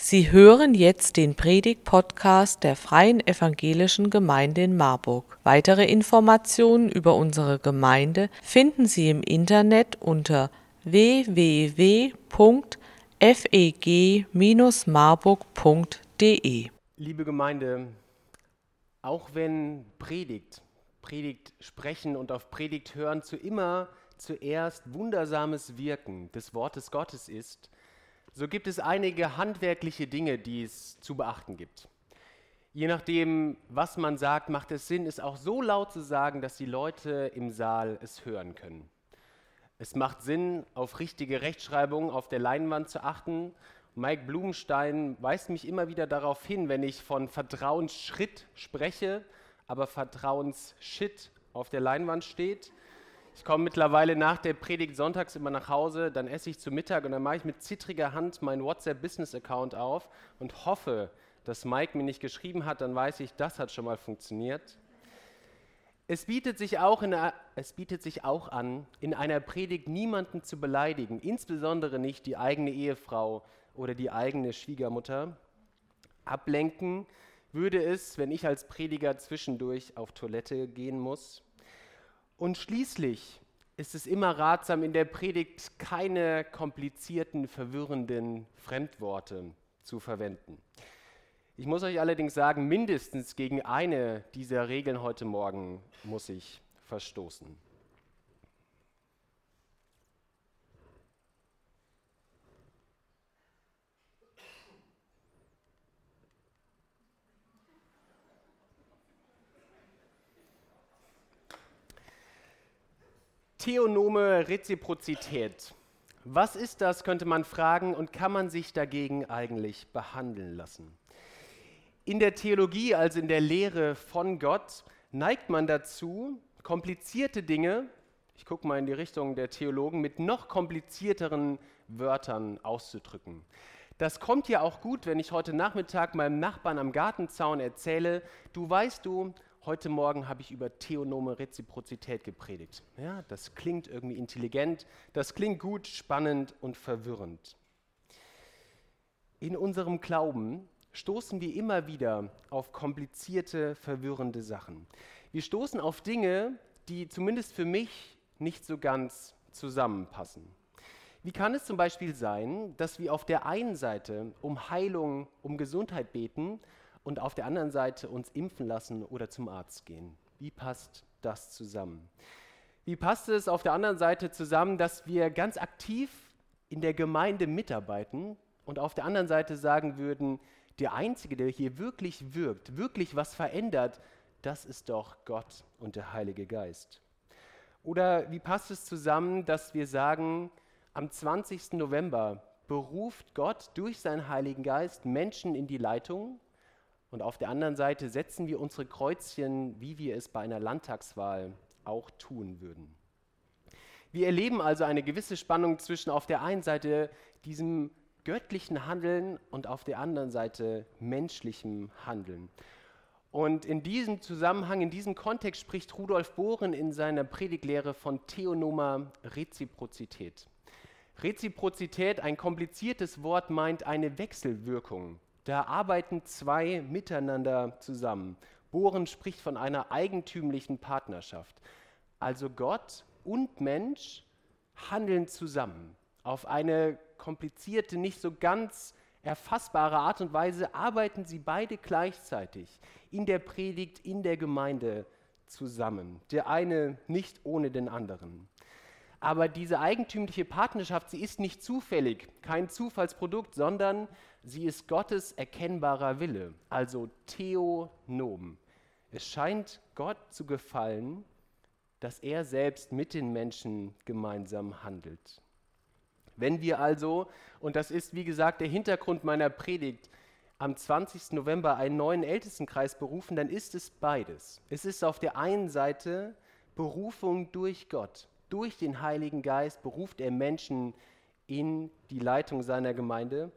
Sie hören jetzt den Predig-Podcast der Freien Evangelischen Gemeinde in Marburg. Weitere Informationen über unsere Gemeinde finden Sie im Internet unter www.feg-marburg.de. Liebe Gemeinde, auch wenn Predigt, Predigt sprechen und auf Predigt hören zu immer zuerst wundersames Wirken des Wortes Gottes ist, so gibt es einige handwerkliche Dinge, die es zu beachten gibt. Je nachdem, was man sagt, macht es Sinn, es auch so laut zu sagen, dass die Leute im Saal es hören können. Es macht Sinn, auf richtige Rechtschreibung auf der Leinwand zu achten. Mike Blumenstein weist mich immer wieder darauf hin, wenn ich von Vertrauensschritt spreche, aber Vertrauensshit auf der Leinwand steht. Ich komme mittlerweile nach der Predigt sonntags immer nach Hause, dann esse ich zu Mittag und dann mache ich mit zittriger Hand meinen WhatsApp-Business-Account auf und hoffe, dass Mike mir nicht geschrieben hat, dann weiß ich, das hat schon mal funktioniert. Es bietet, sich auch in, es bietet sich auch an, in einer Predigt niemanden zu beleidigen, insbesondere nicht die eigene Ehefrau oder die eigene Schwiegermutter. Ablenken würde es, wenn ich als Prediger zwischendurch auf Toilette gehen muss. Und schließlich ist es immer ratsam, in der Predigt keine komplizierten, verwirrenden Fremdworte zu verwenden. Ich muss euch allerdings sagen, mindestens gegen eine dieser Regeln heute Morgen muss ich verstoßen. Theonome Reziprozität. Was ist das, könnte man fragen, und kann man sich dagegen eigentlich behandeln lassen? In der Theologie, also in der Lehre von Gott, neigt man dazu, komplizierte Dinge, ich gucke mal in die Richtung der Theologen, mit noch komplizierteren Wörtern auszudrücken. Das kommt ja auch gut, wenn ich heute Nachmittag meinem Nachbarn am Gartenzaun erzähle, du weißt du, heute Morgen habe ich über theonome Reziprozität gepredigt. Ja, das klingt irgendwie intelligent, das klingt gut, spannend und verwirrend. In unserem Glauben stoßen wir immer wieder auf komplizierte, verwirrende Sachen. Wir stoßen auf Dinge, die zumindest für mich nicht so ganz zusammenpassen. Wie kann es zum Beispiel sein, dass wir auf der einen Seite um Heilung, um Gesundheit beten und auf der anderen Seite uns impfen lassen oder zum Arzt gehen. Wie passt das zusammen? Wie passt es auf der anderen Seite zusammen, dass wir ganz aktiv in der Gemeinde mitarbeiten und auf der anderen Seite sagen würden, der Einzige, der hier wirklich wirkt, wirklich was verändert, das ist doch Gott und der Heilige Geist. Oder wie passt es zusammen, dass wir sagen, am 20. November beruft Gott durch seinen Heiligen Geist Menschen in die Leitung und auf der anderen Seite setzen wir unsere Kreuzchen, wie wir es bei einer Landtagswahl auch tun würden. Wir erleben also eine gewisse Spannung zwischen auf der einen Seite diesem göttlichen Handeln und auf der anderen Seite menschlichem Handeln. Und in diesem Zusammenhang, in diesem Kontext spricht Rudolf Bohren in seiner Prediglehre von theonomer Reziprozität. Reziprozität, ein kompliziertes Wort, meint eine Wechselwirkung da arbeiten zwei miteinander zusammen. Bohren spricht von einer eigentümlichen Partnerschaft. Also Gott und Mensch handeln zusammen. Auf eine komplizierte, nicht so ganz erfassbare Art und Weise arbeiten sie beide gleichzeitig in der Predigt, in der Gemeinde zusammen. Der eine nicht ohne den anderen. Aber diese eigentümliche Partnerschaft, sie ist nicht zufällig, kein Zufallsprodukt, sondern sie ist Gottes erkennbarer Wille, also Theonom. Es scheint Gott zu gefallen, dass er selbst mit den Menschen gemeinsam handelt. Wenn wir also, und das ist wie gesagt der Hintergrund meiner Predigt, am 20. November einen neuen Ältestenkreis berufen, dann ist es beides. Es ist auf der einen Seite Berufung durch Gott durch den Heiligen Geist beruft er Menschen in die Leitung seiner Gemeinde.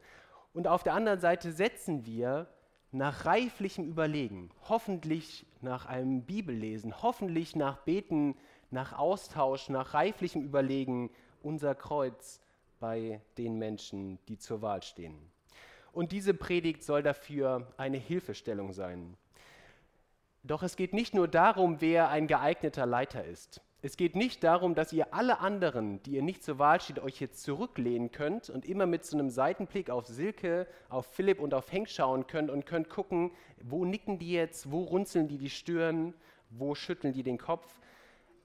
Und auf der anderen Seite setzen wir nach reiflichem Überlegen, hoffentlich nach einem Bibellesen, hoffentlich nach Beten, nach Austausch, nach reiflichem Überlegen unser Kreuz bei den Menschen, die zur Wahl stehen. und diese Predigt soll dafür eine Hilfestellung sein. Doch es geht nicht nur darum, wer ein geeigneter Leiter ist. Es geht nicht darum, dass ihr alle anderen, die ihr nicht zur Wahl steht, euch jetzt zurücklehnen könnt und immer mit so einem Seitenblick auf Silke, auf Philipp und auf Henk schauen könnt und könnt gucken, wo nicken die jetzt, wo runzeln die die Stirn, wo schütteln die den Kopf,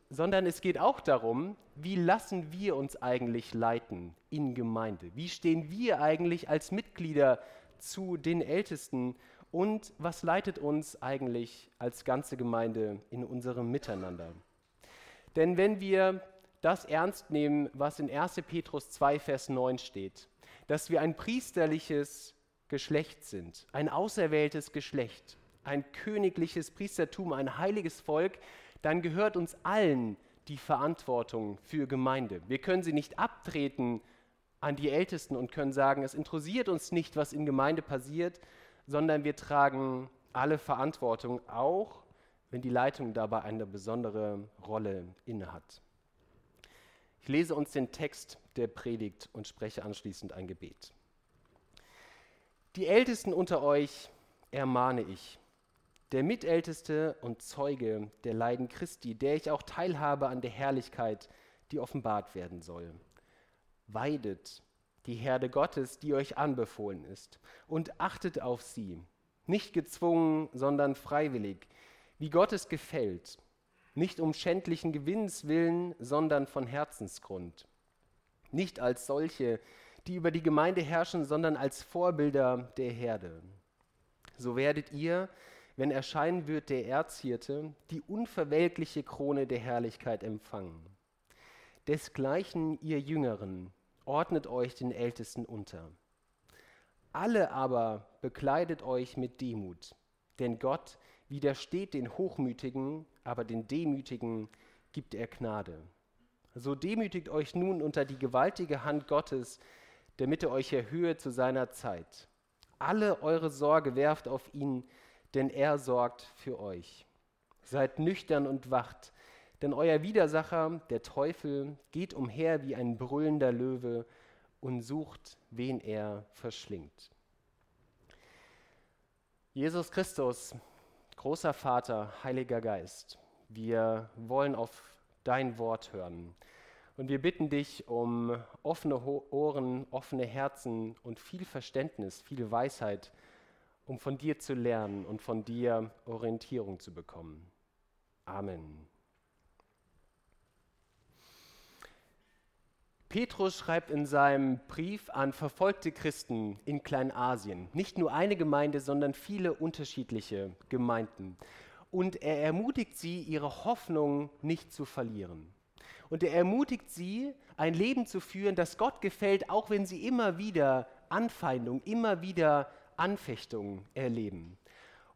sondern es geht auch darum, wie lassen wir uns eigentlich leiten in Gemeinde? Wie stehen wir eigentlich als Mitglieder zu den Ältesten und was leitet uns eigentlich als ganze Gemeinde in unserem Miteinander? Denn wenn wir das ernst nehmen, was in 1. Petrus 2, Vers 9 steht, dass wir ein priesterliches Geschlecht sind, ein auserwähltes Geschlecht, ein königliches Priestertum, ein heiliges Volk, dann gehört uns allen die Verantwortung für Gemeinde. Wir können sie nicht abtreten an die Ältesten und können sagen, es interessiert uns nicht, was in Gemeinde passiert, sondern wir tragen alle Verantwortung, auch wenn die Leitung dabei eine besondere Rolle innehat. Ich lese uns den Text der Predigt und spreche anschließend ein Gebet. Die Ältesten unter euch ermahne ich, der Mitälteste und Zeuge der Leiden Christi, der ich auch teilhabe an der Herrlichkeit, die offenbart werden soll. Weidet die Herde Gottes, die euch anbefohlen ist, und achtet auf sie, nicht gezwungen, sondern freiwillig, wie Gott es gefällt, nicht um schändlichen Gewinns willen, sondern von Herzensgrund. Nicht als solche, die über die Gemeinde herrschen, sondern als Vorbilder der Herde. So werdet ihr, wenn erscheinen wird der Erzhirte, die unverwelkliche Krone der Herrlichkeit empfangen. Desgleichen ihr Jüngeren, ordnet euch den Ältesten unter. Alle aber bekleidet euch mit Demut, denn Gott widersteht den Hochmütigen, aber den Demütigen gibt er Gnade. So demütigt euch nun unter die gewaltige Hand Gottes, damit er euch erhöhe zu seiner Zeit. Alle eure Sorge werft auf ihn, denn er sorgt für euch. Seid nüchtern und wacht, denn euer Widersacher, der Teufel, geht umher wie ein brüllender Löwe und sucht, wen er verschlingt. Jesus Christus, großer Vater, Heiliger Geist, wir wollen auf dein Wort hören. Und wir bitten dich um offene Ohren, offene Herzen und viel Verständnis, viel Weisheit, um von dir zu lernen und von dir Orientierung zu bekommen. Amen. Petrus schreibt in seinem Brief an verfolgte Christen in Kleinasien nicht nur eine Gemeinde, sondern viele unterschiedliche Gemeinden. Und er ermutigt sie, ihre Hoffnung nicht zu verlieren. Und er ermutigt sie, ein Leben zu führen, das Gott gefällt, auch wenn sie immer wieder Anfeindung, immer wieder Anfechtungen erleben.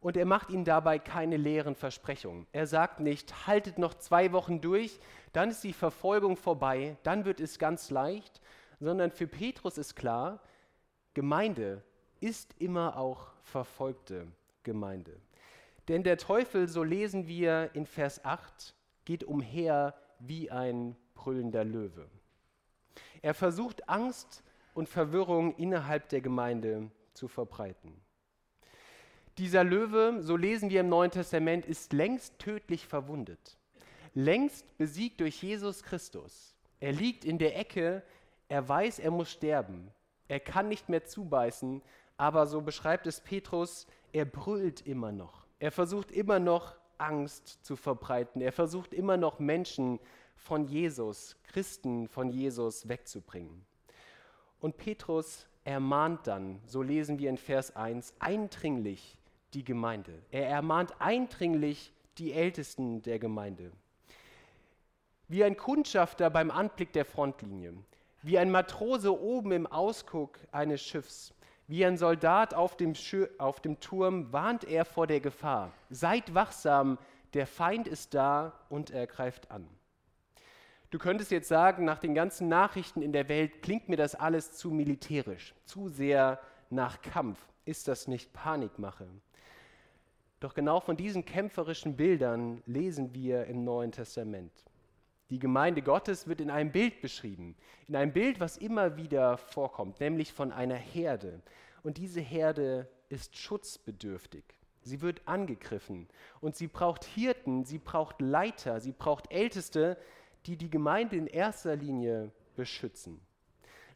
Und er macht ihnen dabei keine leeren Versprechungen. Er sagt nicht, haltet noch zwei Wochen durch, dann ist die Verfolgung vorbei, dann wird es ganz leicht, sondern für Petrus ist klar, Gemeinde ist immer auch verfolgte Gemeinde. Denn der Teufel, so lesen wir in Vers 8, geht umher wie ein brüllender Löwe. Er versucht Angst und Verwirrung innerhalb der Gemeinde zu verbreiten. Dieser Löwe, so lesen wir im Neuen Testament, ist längst tödlich verwundet längst besiegt durch Jesus Christus. Er liegt in der Ecke, er weiß, er muss sterben. Er kann nicht mehr zubeißen, aber so beschreibt es Petrus, er brüllt immer noch. Er versucht immer noch Angst zu verbreiten. Er versucht immer noch Menschen von Jesus, Christen von Jesus wegzubringen. Und Petrus ermahnt dann, so lesen wir in Vers 1, eindringlich die Gemeinde. Er ermahnt eindringlich die Ältesten der Gemeinde wie ein Kundschafter beim Anblick der Frontlinie, wie ein Matrose oben im Ausguck eines Schiffs, wie ein Soldat auf dem, auf dem Turm warnt er vor der Gefahr. Seid wachsam, der Feind ist da und er greift an. Du könntest jetzt sagen, nach den ganzen Nachrichten in der Welt klingt mir das alles zu militärisch, zu sehr nach Kampf. Ist das nicht Panikmache? Doch genau von diesen kämpferischen Bildern lesen wir im Neuen Testament. Die Gemeinde Gottes wird in einem Bild beschrieben, in einem Bild, was immer wieder vorkommt, nämlich von einer Herde. Und diese Herde ist schutzbedürftig. Sie wird angegriffen und sie braucht Hirten, sie braucht Leiter, sie braucht Älteste, die die Gemeinde in erster Linie beschützen.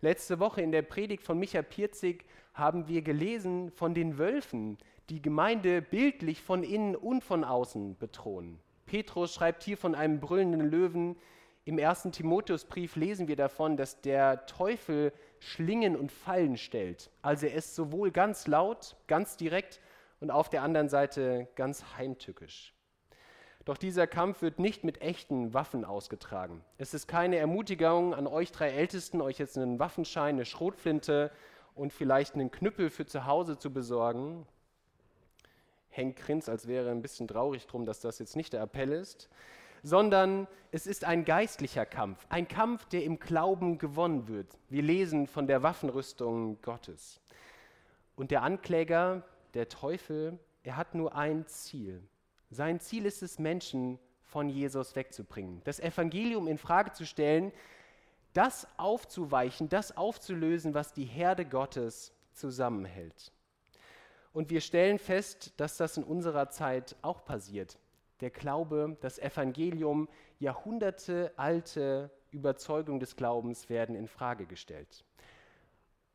Letzte Woche in der Predigt von Micha Pirzig haben wir gelesen von den Wölfen, die Gemeinde bildlich von innen und von außen bedrohen. Petrus schreibt hier von einem brüllenden Löwen. Im ersten Timotheusbrief lesen wir davon, dass der Teufel Schlingen und Fallen stellt. Also er ist sowohl ganz laut, ganz direkt und auf der anderen Seite ganz heimtückisch. Doch dieser Kampf wird nicht mit echten Waffen ausgetragen. Es ist keine Ermutigung an euch drei Ältesten, euch jetzt einen Waffenschein, eine Schrotflinte und vielleicht einen Knüppel für zu Hause zu besorgen. Henk grinst, als wäre er ein bisschen traurig drum, dass das jetzt nicht der Appell ist, sondern es ist ein geistlicher Kampf, ein Kampf, der im Glauben gewonnen wird. Wir lesen von der Waffenrüstung Gottes. Und der Ankläger, der Teufel, er hat nur ein Ziel. Sein Ziel ist es, Menschen von Jesus wegzubringen, das Evangelium in Frage zu stellen, das aufzuweichen, das aufzulösen, was die Herde Gottes zusammenhält. Und wir stellen fest, dass das in unserer Zeit auch passiert. Der Glaube, das Evangelium, Jahrhunderte alte Überzeugungen des Glaubens werden in Frage gestellt.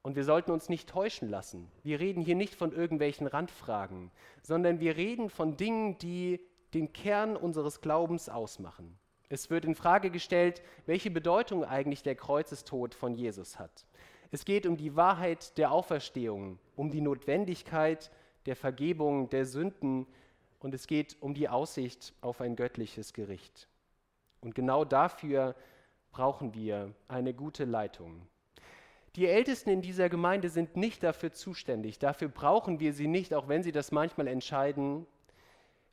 Und wir sollten uns nicht täuschen lassen. Wir reden hier nicht von irgendwelchen Randfragen, sondern wir reden von Dingen, die den Kern unseres Glaubens ausmachen. Es wird in Frage gestellt, welche Bedeutung eigentlich der Kreuzestod von Jesus hat. Es geht um die Wahrheit der Auferstehung, um die Notwendigkeit der Vergebung der Sünden und es geht um die Aussicht auf ein göttliches Gericht. Und genau dafür brauchen wir eine gute Leitung. Die Ältesten in dieser Gemeinde sind nicht dafür zuständig. Dafür brauchen wir sie nicht, auch wenn sie das manchmal entscheiden,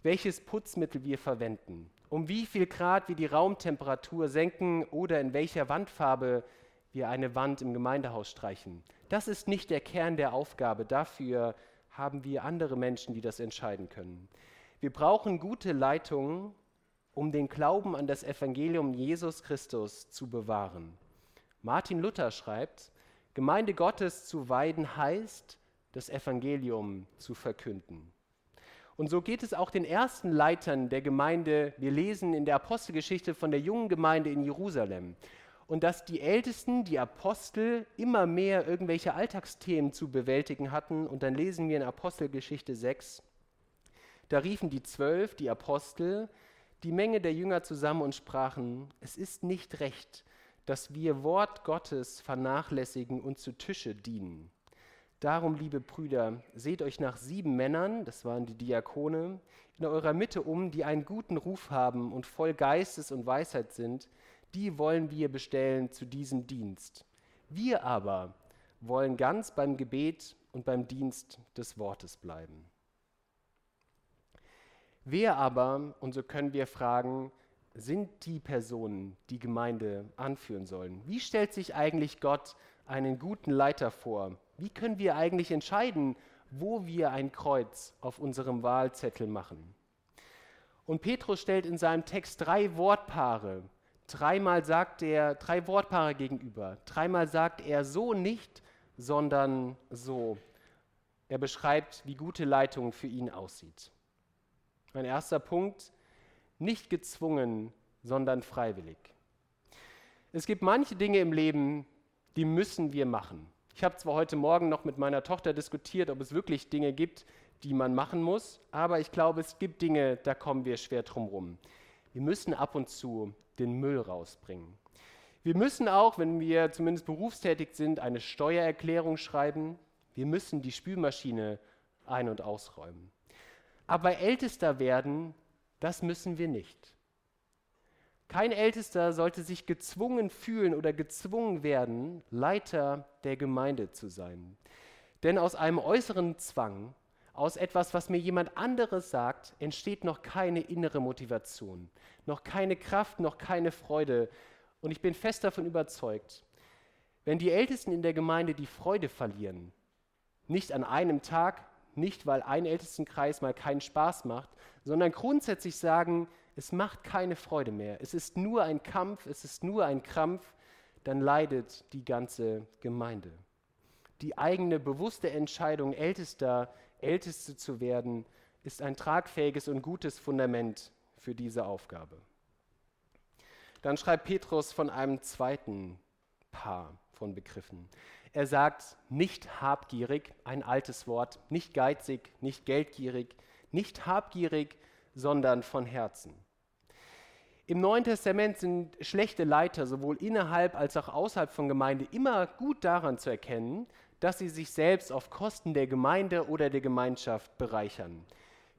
welches Putzmittel wir verwenden, um wie viel Grad wir die Raumtemperatur senken oder in welcher Wandfarbe wir eine Wand im Gemeindehaus streichen. Das ist nicht der Kern der Aufgabe. Dafür haben wir andere Menschen, die das entscheiden können. Wir brauchen gute Leitungen, um den Glauben an das Evangelium Jesus Christus zu bewahren. Martin Luther schreibt, Gemeinde Gottes zu weiden heißt, das Evangelium zu verkünden. Und so geht es auch den ersten Leitern der Gemeinde. Wir lesen in der Apostelgeschichte von der jungen Gemeinde in Jerusalem. Und dass die Ältesten, die Apostel, immer mehr irgendwelche Alltagsthemen zu bewältigen hatten. Und dann lesen wir in Apostelgeschichte 6, da riefen die Zwölf, die Apostel, die Menge der Jünger zusammen und sprachen, es ist nicht recht, dass wir Wort Gottes vernachlässigen und zu Tische dienen. Darum, liebe Brüder, seht euch nach sieben Männern, das waren die Diakone, in eurer Mitte um, die einen guten Ruf haben und voll Geistes und Weisheit sind, die wollen wir bestellen zu diesem Dienst. Wir aber wollen ganz beim Gebet und beim Dienst des Wortes bleiben. Wer aber, und so können wir fragen, sind die Personen, die Gemeinde anführen sollen? Wie stellt sich eigentlich Gott einen guten Leiter vor? Wie können wir eigentlich entscheiden, wo wir ein Kreuz auf unserem Wahlzettel machen? Und Petrus stellt in seinem Text drei Wortpaare. Dreimal sagt er drei Wortpaare gegenüber. Dreimal sagt er so nicht, sondern so. Er beschreibt, wie gute Leitung für ihn aussieht. Mein erster Punkt, nicht gezwungen, sondern freiwillig. Es gibt manche Dinge im Leben, die müssen wir machen. Ich habe zwar heute Morgen noch mit meiner Tochter diskutiert, ob es wirklich Dinge gibt, die man machen muss, aber ich glaube, es gibt Dinge, da kommen wir schwer drum rum. Wir müssen ab und zu den Müll rausbringen. Wir müssen auch, wenn wir zumindest berufstätig sind, eine Steuererklärung schreiben. Wir müssen die Spülmaschine ein- und ausräumen. Aber Ältester werden das müssen wir nicht. Kein Ältester sollte sich gezwungen fühlen oder gezwungen werden, Leiter der Gemeinde zu sein. Denn aus einem äußeren Zwang, aus etwas, was mir jemand anderes sagt, entsteht noch keine innere Motivation, noch keine Kraft, noch keine Freude. Und ich bin fest davon überzeugt, wenn die Ältesten in der Gemeinde die Freude verlieren, nicht an einem Tag, nicht, weil ein Ältestenkreis mal keinen Spaß macht, sondern grundsätzlich sagen, es macht keine Freude mehr. Es ist nur ein Kampf, es ist nur ein Krampf, dann leidet die ganze Gemeinde. die eigene bewusste Entscheidung, Ältester, Älteste zu werden, ist ein tragfähiges und gutes Fundament für diese Aufgabe. Dann schreibt Petrus von einem zweiten Paar von Begriffen. Er sagt, nicht habgierig, ein altes Wort, nicht geizig, nicht geldgierig, nicht habgierig, sondern von Herzen. Im Neuen Testament sind schlechte Leiter sowohl innerhalb als auch außerhalb von Gemeinde immer gut daran zu erkennen, dass sie sich selbst auf Kosten der Gemeinde oder der Gemeinschaft bereichern.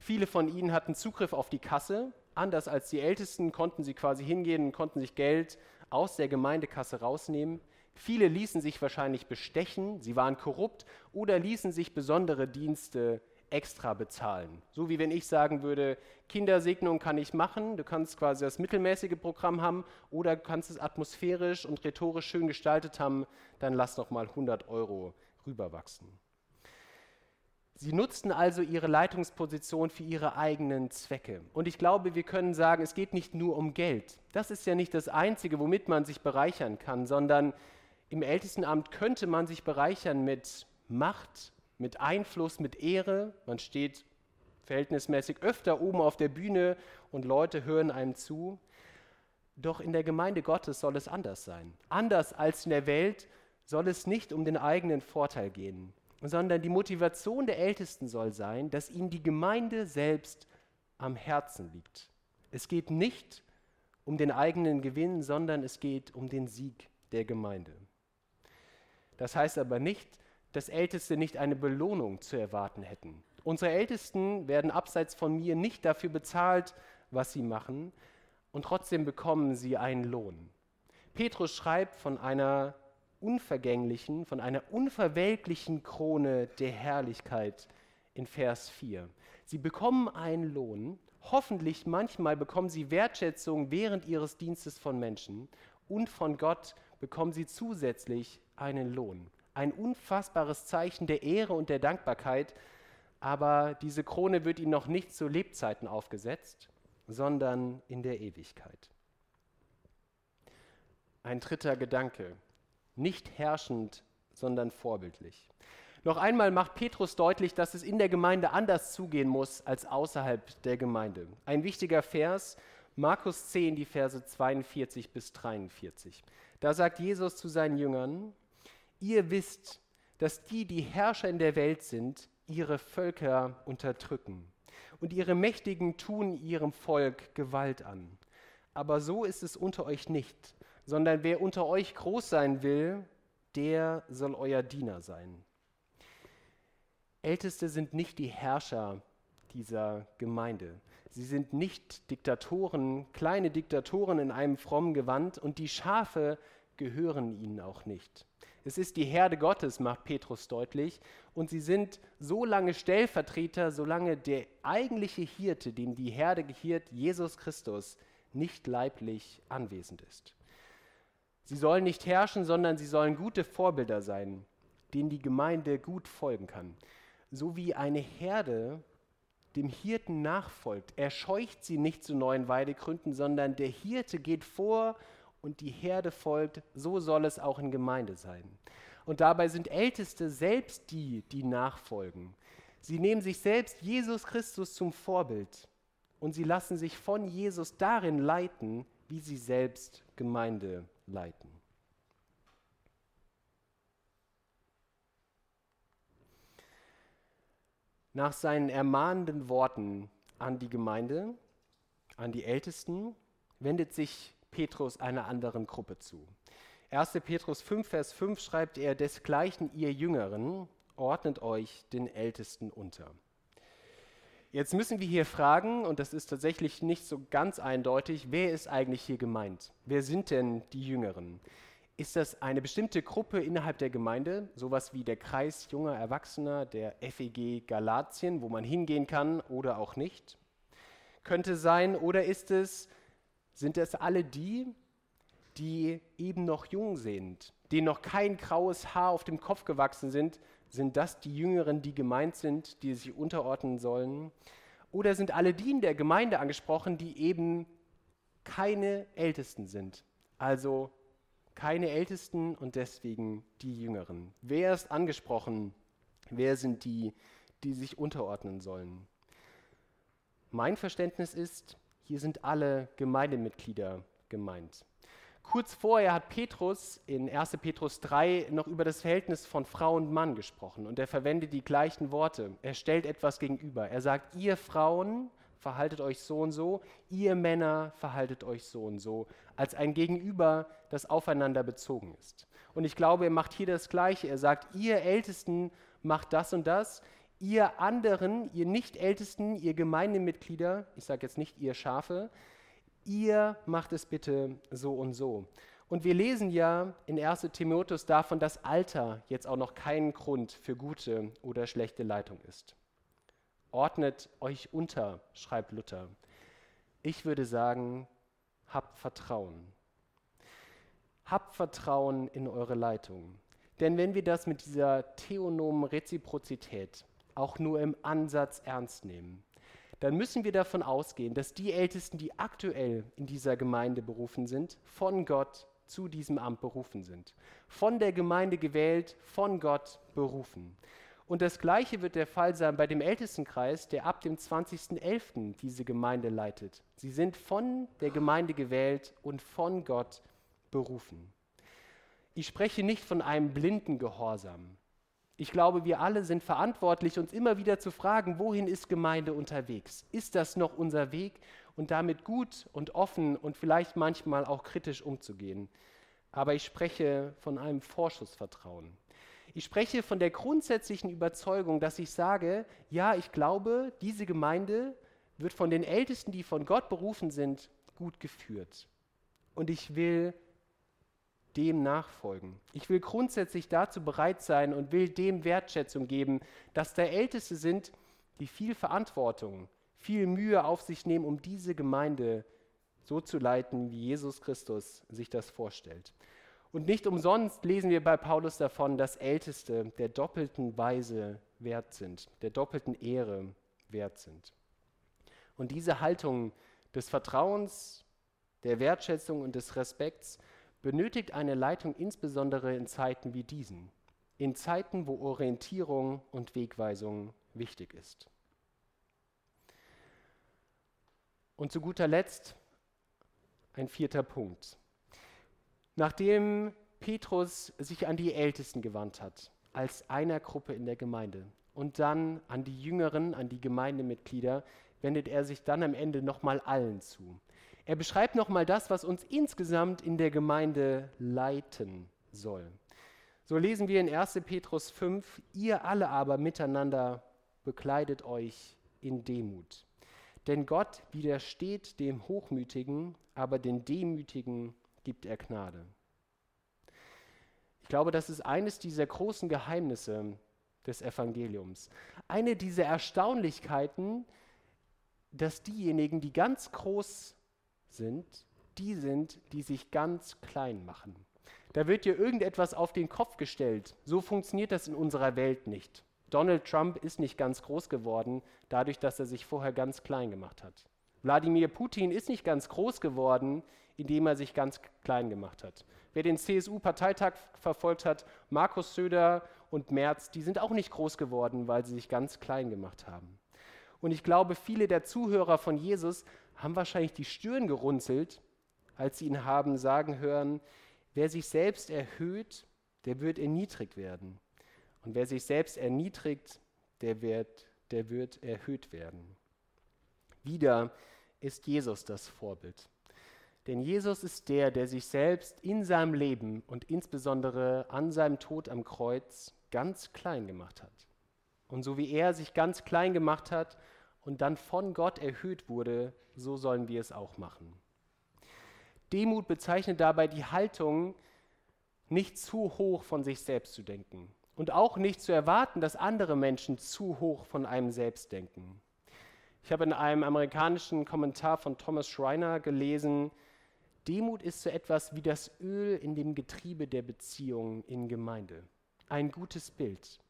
Viele von ihnen hatten Zugriff auf die Kasse. Anders als die Ältesten konnten sie quasi hingehen und konnten sich Geld aus der Gemeindekasse rausnehmen. Viele ließen sich wahrscheinlich bestechen, sie waren korrupt oder ließen sich besondere Dienste extra bezahlen. So wie wenn ich sagen würde, Kindersegnung kann ich machen, du kannst quasi das mittelmäßige Programm haben oder du kannst es atmosphärisch und rhetorisch schön gestaltet haben, dann lass noch mal 100 Euro rüberwachsen. Sie nutzten also ihre Leitungsposition für ihre eigenen Zwecke. Und ich glaube, wir können sagen, es geht nicht nur um Geld. Das ist ja nicht das Einzige, womit man sich bereichern kann, sondern im Ältestenamt könnte man sich bereichern mit Macht, mit Einfluss, mit Ehre. Man steht verhältnismäßig öfter oben auf der Bühne und Leute hören einem zu. Doch in der Gemeinde Gottes soll es anders sein. Anders als in der Welt soll es nicht um den eigenen Vorteil gehen sondern die Motivation der Ältesten soll sein, dass ihnen die Gemeinde selbst am Herzen liegt. Es geht nicht um den eigenen Gewinn, sondern es geht um den Sieg der Gemeinde. Das heißt aber nicht, dass Älteste nicht eine Belohnung zu erwarten hätten. Unsere Ältesten werden abseits von mir nicht dafür bezahlt, was sie machen, und trotzdem bekommen sie einen Lohn. Petrus schreibt von einer unvergänglichen, von einer unverwelklichen Krone der Herrlichkeit in Vers 4. Sie bekommen einen Lohn, hoffentlich manchmal bekommen sie Wertschätzung während ihres Dienstes von Menschen und von Gott bekommen sie zusätzlich einen Lohn. Ein unfassbares Zeichen der Ehre und der Dankbarkeit, aber diese Krone wird ihnen noch nicht zu Lebzeiten aufgesetzt, sondern in der Ewigkeit. Ein dritter Gedanke, nicht herrschend, sondern vorbildlich. Noch einmal macht Petrus deutlich, dass es in der Gemeinde anders zugehen muss als außerhalb der Gemeinde. Ein wichtiger Vers, Markus 10, die Verse 42 bis 43. Da sagt Jesus zu seinen Jüngern, ihr wisst, dass die, die Herrscher in der Welt sind, ihre Völker unterdrücken und ihre Mächtigen tun ihrem Volk Gewalt an. Aber so ist es unter euch nicht sondern wer unter euch groß sein will, der soll euer Diener sein. Älteste sind nicht die Herrscher dieser Gemeinde. Sie sind nicht Diktatoren, kleine Diktatoren in einem frommen Gewand und die Schafe gehören ihnen auch nicht. Es ist die Herde Gottes, macht Petrus deutlich, und sie sind so lange Stellvertreter, solange der eigentliche Hirte, dem die Herde gehiert, Jesus Christus, nicht leiblich anwesend ist. Sie sollen nicht herrschen, sondern sie sollen gute Vorbilder sein, denen die Gemeinde gut folgen kann. So wie eine Herde dem Hirten nachfolgt. Er scheucht sie nicht zu neuen Weidegründen, sondern der Hirte geht vor und die Herde folgt. So soll es auch in Gemeinde sein. Und dabei sind Älteste selbst die, die nachfolgen. Sie nehmen sich selbst Jesus Christus zum Vorbild und sie lassen sich von Jesus darin leiten, wie sie selbst Gemeinde leiten. Nach seinen ermahnenden Worten an die Gemeinde, an die Ältesten, wendet sich Petrus einer anderen Gruppe zu. 1. Petrus 5, Vers 5 schreibt er, desgleichen ihr Jüngeren, ordnet euch den Ältesten unter. Jetzt müssen wir hier fragen, und das ist tatsächlich nicht so ganz eindeutig, wer ist eigentlich hier gemeint? Wer sind denn die Jüngeren? Ist das eine bestimmte Gruppe innerhalb der Gemeinde, sowas wie der Kreis junger Erwachsener, der FEG Galatien, wo man hingehen kann oder auch nicht? Könnte sein, oder ist es, sind es alle die, die eben noch jung sind, denen noch kein graues Haar auf dem Kopf gewachsen sind, sind das die Jüngeren, die gemeint sind, die sich unterordnen sollen? Oder sind alle die in der Gemeinde angesprochen, die eben keine Ältesten sind, also keine Ältesten und deswegen die Jüngeren. Wer ist angesprochen? Wer sind die, die sich unterordnen sollen? Mein Verständnis ist, hier sind alle Gemeindemitglieder gemeint. Kurz vorher hat Petrus in 1. Petrus 3 noch über das Verhältnis von Frau und Mann gesprochen und er verwendet die gleichen Worte. Er stellt etwas gegenüber. Er sagt, ihr Frauen verhaltet euch so und so, ihr Männer verhaltet euch so und so, als ein Gegenüber, das aufeinander bezogen ist. Und ich glaube, er macht hier das Gleiche. Er sagt, ihr Ältesten macht das und das, ihr anderen, ihr Nicht-Ältesten, ihr Gemeindemitglieder, ich sage jetzt nicht ihr Schafe, ihr macht es bitte so und so. Und wir lesen ja in 1 Timotheus davon, dass Alter jetzt auch noch kein Grund für gute oder schlechte Leitung ist. Ordnet euch unter, schreibt Luther. Ich würde sagen, habt Vertrauen. Habt Vertrauen in eure Leitung. Denn wenn wir das mit dieser theonomen Reziprozität auch nur im Ansatz ernst nehmen, dann müssen wir davon ausgehen, dass die Ältesten, die aktuell in dieser Gemeinde berufen sind, von Gott zu diesem Amt berufen sind. Von der Gemeinde gewählt, von Gott berufen. Und das Gleiche wird der Fall sein bei dem Ältestenkreis, der ab dem 20.11. diese Gemeinde leitet. Sie sind von der Gemeinde gewählt und von Gott berufen. Ich spreche nicht von einem blinden Gehorsam. Ich glaube, wir alle sind verantwortlich, uns immer wieder zu fragen, wohin ist Gemeinde unterwegs? Ist das noch unser Weg? Und damit gut und offen und vielleicht manchmal auch kritisch umzugehen. Aber ich spreche von einem Vorschussvertrauen. Ich spreche von der grundsätzlichen Überzeugung, dass ich sage, ja, ich glaube, diese Gemeinde wird von den Ältesten, die von Gott berufen sind, gut geführt. Und ich will dem nachfolgen. Ich will grundsätzlich dazu bereit sein und will dem Wertschätzung geben, dass da Älteste sind, die viel Verantwortung, viel Mühe auf sich nehmen, um diese Gemeinde so zu leiten, wie Jesus Christus sich das vorstellt. Und nicht umsonst lesen wir bei Paulus davon, dass Älteste der doppelten Weise wert sind, der doppelten Ehre wert sind. Und diese Haltung des Vertrauens, der Wertschätzung und des Respekts benötigt eine Leitung insbesondere in Zeiten wie diesen, in Zeiten, wo Orientierung und Wegweisung wichtig ist. Und zu guter Letzt ein vierter Punkt. Nachdem Petrus sich an die Ältesten gewandt hat, als einer Gruppe in der Gemeinde, und dann an die Jüngeren, an die Gemeindemitglieder, wendet er sich dann am Ende nochmal allen zu. Er beschreibt nochmal das, was uns insgesamt in der Gemeinde leiten soll. So lesen wir in 1. Petrus 5, ihr alle aber miteinander bekleidet euch in Demut. Denn Gott widersteht dem Hochmütigen, aber den Demütigen gibt er Gnade. Ich glaube, das ist eines dieser großen Geheimnisse des Evangeliums. Eine dieser Erstaunlichkeiten, dass diejenigen, die ganz groß sind, die sind, die sich ganz klein machen. Da wird dir irgendetwas auf den Kopf gestellt. So funktioniert das in unserer Welt nicht. Donald Trump ist nicht ganz groß geworden, dadurch, dass er sich vorher ganz klein gemacht hat. Wladimir Putin ist nicht ganz groß geworden, indem er sich ganz klein gemacht hat. Wer den CSU-Parteitag verfolgt hat, Markus Söder und Merz, die sind auch nicht groß geworden, weil sie sich ganz klein gemacht haben. Und ich glaube, viele der Zuhörer von Jesus haben wahrscheinlich die Stirn gerunzelt, als sie ihn haben sagen hören, wer sich selbst erhöht, der wird erniedrigt werden. Und wer sich selbst erniedrigt, der wird, der wird erhöht werden. Wieder ist Jesus das Vorbild. Denn Jesus ist der, der sich selbst in seinem Leben und insbesondere an seinem Tod am Kreuz ganz klein gemacht hat. Und so wie er sich ganz klein gemacht hat und dann von Gott erhöht wurde, so sollen wir es auch machen. Demut bezeichnet dabei die Haltung, nicht zu hoch von sich selbst zu denken und auch nicht zu erwarten, dass andere Menschen zu hoch von einem selbst denken. Ich habe in einem amerikanischen Kommentar von Thomas Schreiner gelesen, Demut ist so etwas wie das Öl in dem Getriebe der Beziehungen in Gemeinde. Ein gutes Bild.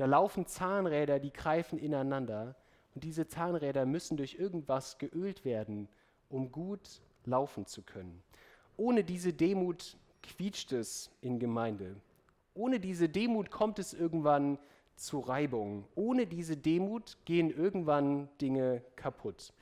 Da laufen Zahnräder, die greifen ineinander und diese Zahnräder müssen durch irgendwas geölt werden, um gut laufen zu können. ohne diese Demut quietscht es in Gemeinde. Ohne diese Demut kommt es irgendwann zu Reibung. Ohne diese Demut gehen irgendwann Dinge kaputt.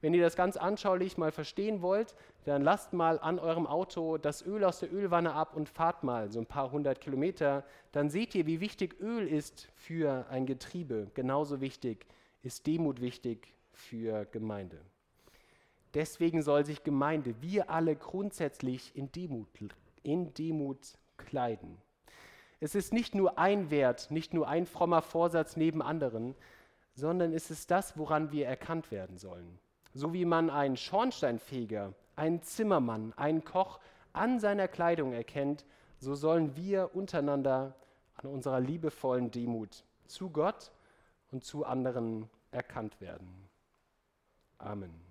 Wenn ihr das ganz anschaulich mal verstehen wollt, dann lasst mal an eurem Auto das Öl aus der Ölwanne ab und fahrt mal so ein paar hundert Kilometer. Dann seht ihr, wie wichtig Öl ist für ein Getriebe. Genauso wichtig ist Demut wichtig für Gemeinde. Deswegen soll sich Gemeinde, wir alle grundsätzlich in Demut, in Demut kleiden. Es ist nicht nur ein Wert, nicht nur ein frommer Vorsatz neben anderen, sondern es ist das, woran wir erkannt werden sollen. So wie man einen Schornsteinfeger, einen Zimmermann, einen Koch an seiner Kleidung erkennt, so sollen wir untereinander an unserer liebevollen Demut zu Gott und zu anderen erkannt werden. Amen.